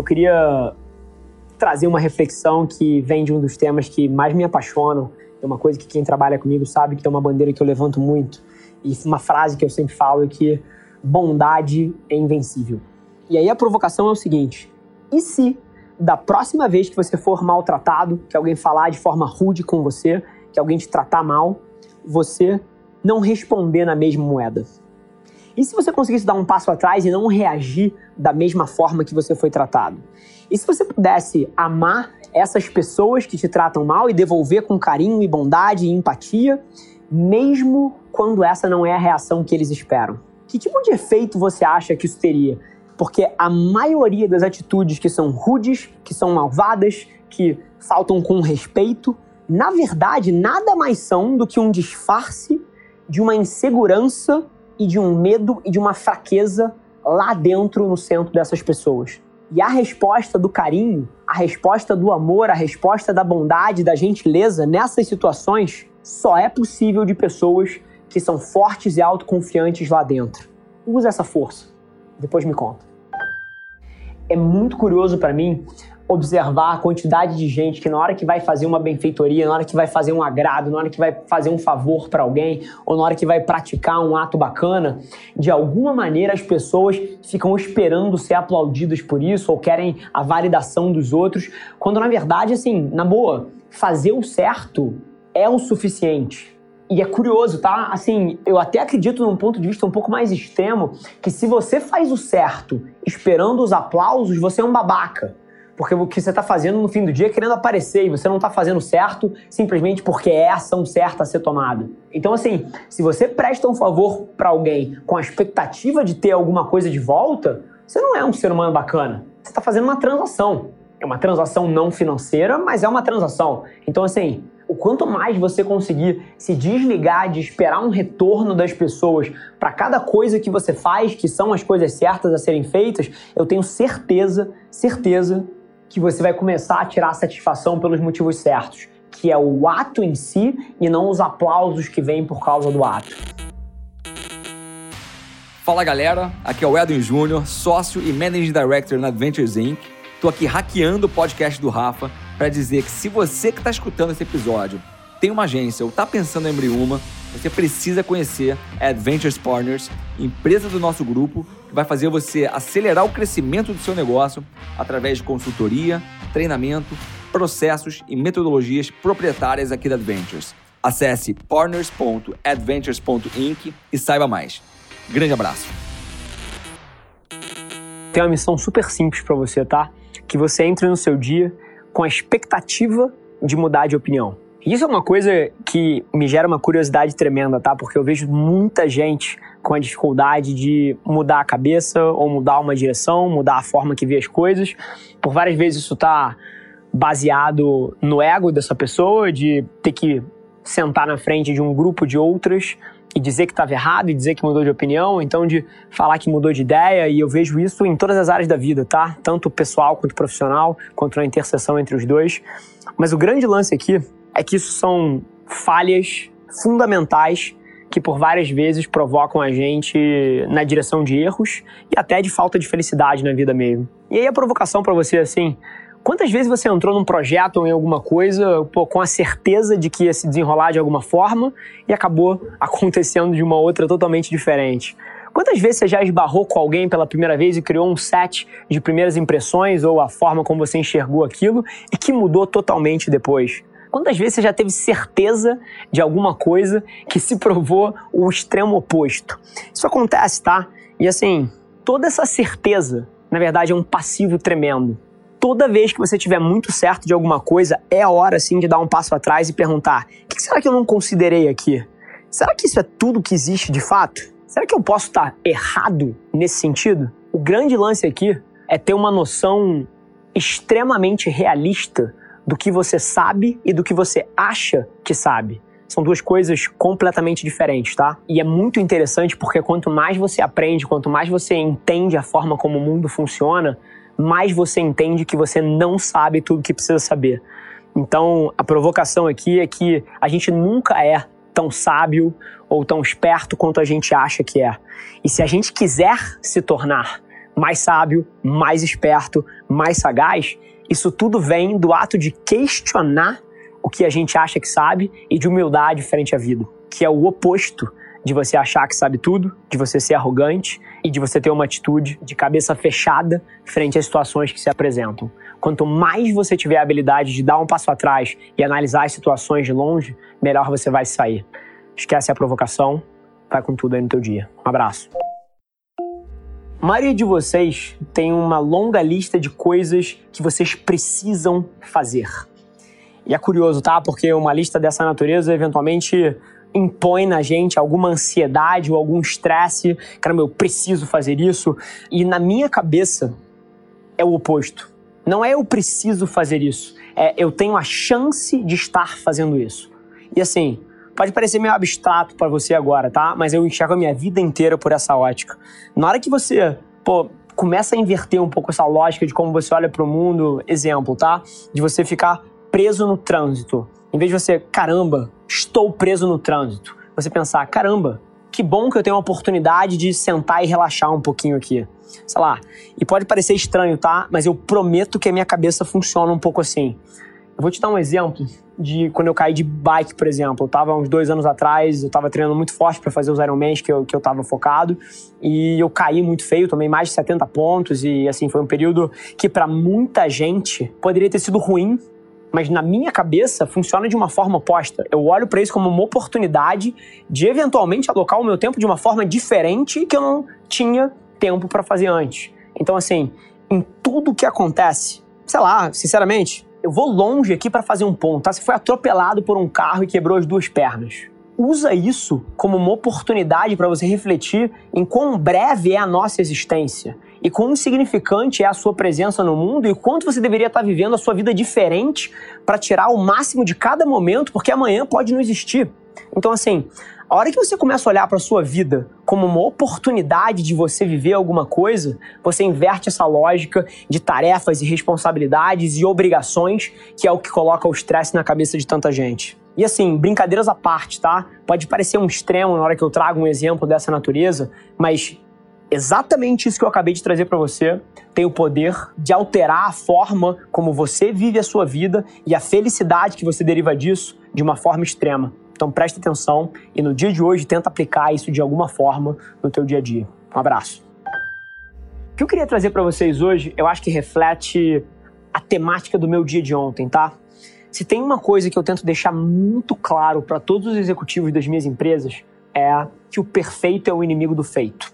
Eu queria trazer uma reflexão que vem de um dos temas que mais me apaixonam. É uma coisa que quem trabalha comigo sabe que é uma bandeira que eu levanto muito. E uma frase que eu sempre falo é que bondade é invencível. E aí a provocação é o seguinte: e se da próxima vez que você for maltratado, que alguém falar de forma rude com você, que alguém te tratar mal, você não responder na mesma moeda? E se você conseguisse dar um passo atrás e não reagir da mesma forma que você foi tratado? E se você pudesse amar essas pessoas que te tratam mal e devolver com carinho e bondade e empatia, mesmo quando essa não é a reação que eles esperam? Que tipo de efeito você acha que isso teria? Porque a maioria das atitudes que são rudes, que são malvadas, que faltam com respeito, na verdade nada mais são do que um disfarce de uma insegurança e de um medo e de uma fraqueza lá dentro no centro dessas pessoas. E a resposta do carinho, a resposta do amor, a resposta da bondade, da gentileza nessas situações só é possível de pessoas que são fortes e autoconfiantes lá dentro. Usa essa força. Depois me conta. É muito curioso para mim observar a quantidade de gente que na hora que vai fazer uma benfeitoria, na hora que vai fazer um agrado, na hora que vai fazer um favor para alguém, ou na hora que vai praticar um ato bacana, de alguma maneira as pessoas ficam esperando ser aplaudidas por isso ou querem a validação dos outros, quando na verdade, assim, na boa, fazer o certo é o suficiente. E é curioso, tá? Assim, eu até acredito num ponto de vista um pouco mais extremo que se você faz o certo esperando os aplausos, você é um babaca. Porque o que você está fazendo no fim do dia é querendo aparecer e você não está fazendo certo simplesmente porque é a ação certa a ser tomada. Então, assim, se você presta um favor para alguém com a expectativa de ter alguma coisa de volta, você não é um ser humano bacana. Você está fazendo uma transação. É uma transação não financeira, mas é uma transação. Então, assim, o quanto mais você conseguir se desligar de esperar um retorno das pessoas para cada coisa que você faz, que são as coisas certas a serem feitas, eu tenho certeza, certeza que você vai começar a tirar satisfação pelos motivos certos, que é o ato em si e não os aplausos que vêm por causa do ato. Fala galera, aqui é o Edwin Júnior, sócio e Managing Director na Adventures Inc. Tô aqui hackeando o podcast do Rafa para dizer que se você que está escutando esse episódio tem uma agência ou está pensando em abrir uma, você precisa conhecer a Adventures Partners, empresa do nosso grupo que vai fazer você acelerar o crescimento do seu negócio através de consultoria, treinamento, processos e metodologias proprietárias aqui da Adventures. Acesse partners.adventures.inc e saiba mais. Grande abraço. Tem uma missão super simples para você, tá? Que você entre no seu dia com a expectativa de mudar de opinião. Isso é uma coisa que me gera uma curiosidade tremenda, tá? Porque eu vejo muita gente com a dificuldade de mudar a cabeça ou mudar uma direção, mudar a forma que vê as coisas. Por várias vezes isso tá baseado no ego dessa pessoa, de ter que sentar na frente de um grupo de outras e dizer que estava errado e dizer que mudou de opinião, então de falar que mudou de ideia, e eu vejo isso em todas as áreas da vida, tá? Tanto pessoal quanto profissional, quanto na interseção entre os dois. Mas o grande lance aqui é que isso são falhas fundamentais que por várias vezes provocam a gente na direção de erros e até de falta de felicidade na vida mesmo. E aí a provocação para você assim, quantas vezes você entrou num projeto ou em alguma coisa pô, com a certeza de que ia se desenrolar de alguma forma e acabou acontecendo de uma outra totalmente diferente? Quantas vezes você já esbarrou com alguém pela primeira vez e criou um set de primeiras impressões ou a forma como você enxergou aquilo e que mudou totalmente depois? Quantas vezes você já teve certeza de alguma coisa que se provou o extremo oposto? Isso acontece, tá? E assim, toda essa certeza, na verdade, é um passivo tremendo. Toda vez que você tiver muito certo de alguma coisa, é hora sim de dar um passo atrás e perguntar: o que será que eu não considerei aqui? Será que isso é tudo que existe de fato? Será que eu posso estar errado nesse sentido? O grande lance aqui é ter uma noção extremamente realista do que você sabe e do que você acha que sabe. São duas coisas completamente diferentes, tá? E é muito interessante porque quanto mais você aprende, quanto mais você entende a forma como o mundo funciona, mais você entende que você não sabe tudo que precisa saber. Então, a provocação aqui é que a gente nunca é tão sábio ou tão esperto quanto a gente acha que é. E se a gente quiser se tornar mais sábio, mais esperto, mais sagaz, isso tudo vem do ato de questionar o que a gente acha que sabe e de humildade frente à vida, que é o oposto de você achar que sabe tudo, de você ser arrogante e de você ter uma atitude de cabeça fechada frente às situações que se apresentam. Quanto mais você tiver a habilidade de dar um passo atrás e analisar as situações de longe, melhor você vai sair. Esquece a provocação, vai com tudo aí no teu dia. Um abraço. A maioria de vocês tem uma longa lista de coisas que vocês precisam fazer. E é curioso, tá? Porque uma lista dessa natureza eventualmente impõe na gente alguma ansiedade ou algum estresse. Caramba, eu preciso fazer isso. E na minha cabeça é o oposto. Não é eu preciso fazer isso, é eu tenho a chance de estar fazendo isso. E assim, pode parecer meio abstrato para você agora, tá? Mas eu enxergo a minha vida inteira por essa ótica. Na hora que você, pô, começa a inverter um pouco essa lógica de como você olha para o mundo, exemplo, tá? De você ficar preso no trânsito. Em vez de você, caramba, estou preso no trânsito, você pensar, caramba, que bom que eu tenho a oportunidade de sentar e relaxar um pouquinho aqui. Sei lá. E pode parecer estranho, tá? Mas eu prometo que a minha cabeça funciona um pouco assim. Eu vou te dar um exemplo de quando eu caí de bike, por exemplo. Eu tava uns dois anos atrás, eu tava treinando muito forte para fazer os Ironmans que eu, que eu tava focado. E eu caí muito feio, tomei mais de 70 pontos. E assim, foi um período que para muita gente poderia ter sido ruim, mas na minha cabeça funciona de uma forma oposta. Eu olho para isso como uma oportunidade de eventualmente alocar o meu tempo de uma forma diferente que eu não tinha tempo para fazer antes. Então, assim, em tudo que acontece, sei lá, sinceramente, eu vou longe aqui para fazer um ponto, tá? Você foi atropelado por um carro e quebrou as duas pernas. Usa isso como uma oportunidade para você refletir em quão breve é a nossa existência e quão insignificante é a sua presença no mundo e quanto você deveria estar vivendo a sua vida diferente para tirar o máximo de cada momento, porque amanhã pode não existir. Então, assim, a hora que você começa a olhar para sua vida como uma oportunidade de você viver alguma coisa, você inverte essa lógica de tarefas e responsabilidades e obrigações, que é o que coloca o estresse na cabeça de tanta gente. E assim, brincadeiras à parte, tá? Pode parecer um extremo na hora que eu trago um exemplo dessa natureza, mas exatamente isso que eu acabei de trazer para você tem o poder de alterar a forma como você vive a sua vida e a felicidade que você deriva disso de uma forma extrema. Então preste atenção e no dia de hoje tenta aplicar isso de alguma forma no teu dia a dia. Um abraço. O que eu queria trazer para vocês hoje, eu acho que reflete a temática do meu dia de ontem, tá? Se tem uma coisa que eu tento deixar muito claro para todos os executivos das minhas empresas, é que o perfeito é o inimigo do feito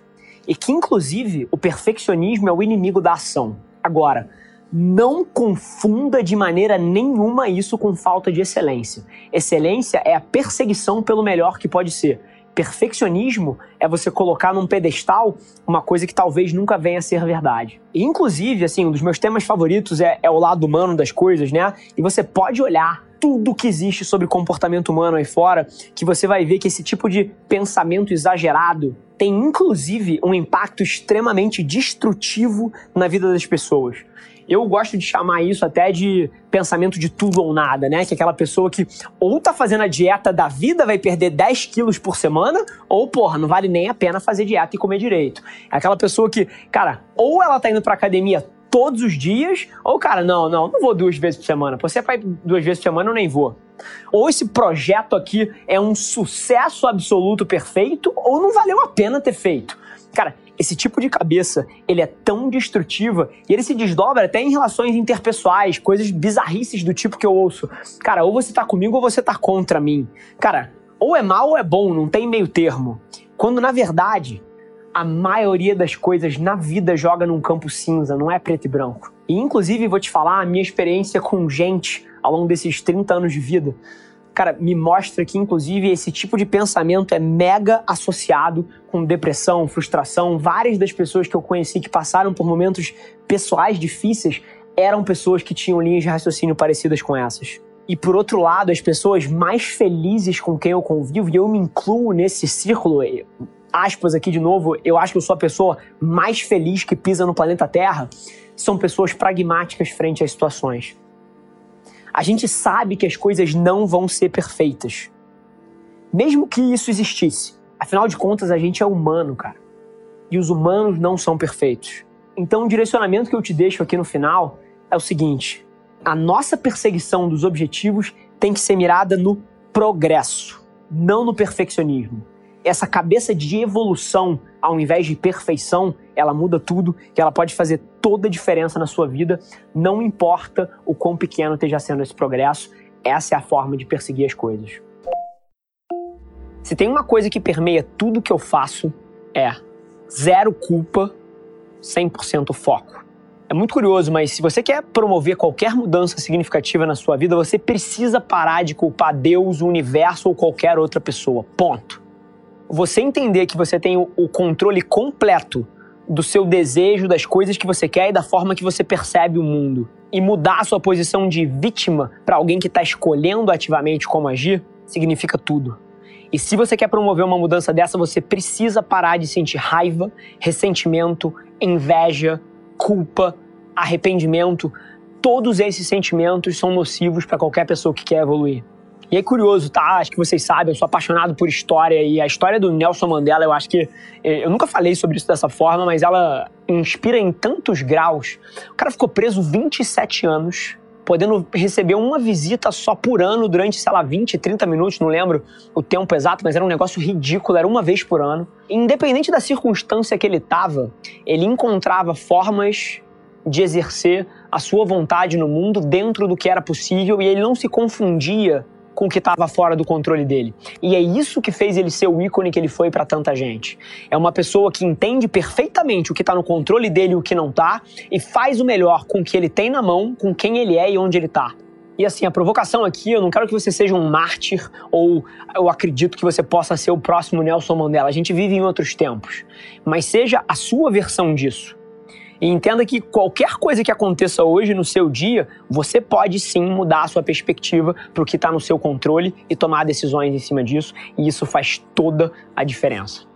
e que, inclusive, o perfeccionismo é o inimigo da ação. Agora, não confunda de maneira nenhuma isso com falta de excelência. Excelência é a perseguição pelo melhor que pode ser. Perfeccionismo é você colocar num pedestal uma coisa que talvez nunca venha a ser verdade. E, inclusive, assim, um dos meus temas favoritos é, é o lado humano das coisas, né? E você pode olhar tudo que existe sobre comportamento humano aí fora, que você vai ver que esse tipo de pensamento exagerado tem inclusive um impacto extremamente destrutivo na vida das pessoas. Eu gosto de chamar isso até de pensamento de tudo ou nada, né? Que é aquela pessoa que ou tá fazendo a dieta da vida, vai perder 10 quilos por semana, ou, porra, não vale nem a pena fazer dieta e comer direito. É aquela pessoa que, cara, ou ela tá indo pra academia todos os dias, ou, cara, não, não, não vou duas vezes por semana. Você vai duas vezes por semana, eu nem vou. Ou esse projeto aqui é um sucesso absoluto perfeito, ou não valeu a pena ter feito. Cara, esse tipo de cabeça, ele é tão destrutiva e ele se desdobra até em relações interpessoais, coisas bizarrices do tipo que eu ouço. Cara, ou você tá comigo ou você tá contra mim. Cara, ou é mal ou é bom, não tem meio termo. Quando na verdade, a maioria das coisas na vida joga num campo cinza, não é preto e branco. E inclusive vou te falar a minha experiência com gente ao longo desses 30 anos de vida cara, me mostra que, inclusive, esse tipo de pensamento é mega associado com depressão, frustração. Várias das pessoas que eu conheci que passaram por momentos pessoais difíceis eram pessoas que tinham linhas de raciocínio parecidas com essas. E por outro lado, as pessoas mais felizes com quem eu convivo, e eu me incluo nesse círculo, aspas aqui de novo, eu acho que eu sou a pessoa mais feliz que pisa no planeta Terra, são pessoas pragmáticas frente às situações. A gente sabe que as coisas não vão ser perfeitas. Mesmo que isso existisse. Afinal de contas, a gente é humano, cara. E os humanos não são perfeitos. Então, o direcionamento que eu te deixo aqui no final é o seguinte: a nossa perseguição dos objetivos tem que ser mirada no progresso, não no perfeccionismo essa cabeça de evolução, ao invés de perfeição, ela muda tudo, que ela pode fazer toda a diferença na sua vida, não importa o quão pequeno esteja sendo esse progresso, essa é a forma de perseguir as coisas. Se tem uma coisa que permeia tudo que eu faço, é zero culpa, 100% foco. É muito curioso, mas se você quer promover qualquer mudança significativa na sua vida, você precisa parar de culpar Deus, o universo ou qualquer outra pessoa. Ponto você entender que você tem o controle completo do seu desejo, das coisas que você quer e da forma que você percebe o mundo, e mudar a sua posição de vítima para alguém que está escolhendo ativamente como agir, significa tudo. E se você quer promover uma mudança dessa, você precisa parar de sentir raiva, ressentimento, inveja, culpa, arrependimento. Todos esses sentimentos são nocivos para qualquer pessoa que quer evoluir. E é curioso, tá? Acho que vocês sabem, eu sou apaixonado por história e a história do Nelson Mandela, eu acho que. Eh, eu nunca falei sobre isso dessa forma, mas ela inspira em tantos graus. O cara ficou preso 27 anos, podendo receber uma visita só por ano durante, sei lá, 20, 30 minutos, não lembro o tempo exato, mas era um negócio ridículo, era uma vez por ano. Independente da circunstância que ele estava, ele encontrava formas de exercer a sua vontade no mundo dentro do que era possível e ele não se confundia com o que estava fora do controle dele. E é isso que fez ele ser o ícone que ele foi para tanta gente. É uma pessoa que entende perfeitamente o que está no controle dele e o que não está e faz o melhor com o que ele tem na mão, com quem ele é e onde ele está. E assim, a provocação aqui, eu não quero que você seja um mártir ou eu acredito que você possa ser o próximo Nelson Mandela. A gente vive em outros tempos. Mas seja a sua versão disso. E entenda que qualquer coisa que aconteça hoje no seu dia, você pode sim mudar a sua perspectiva para o que está no seu controle e tomar decisões em cima disso, e isso faz toda a diferença.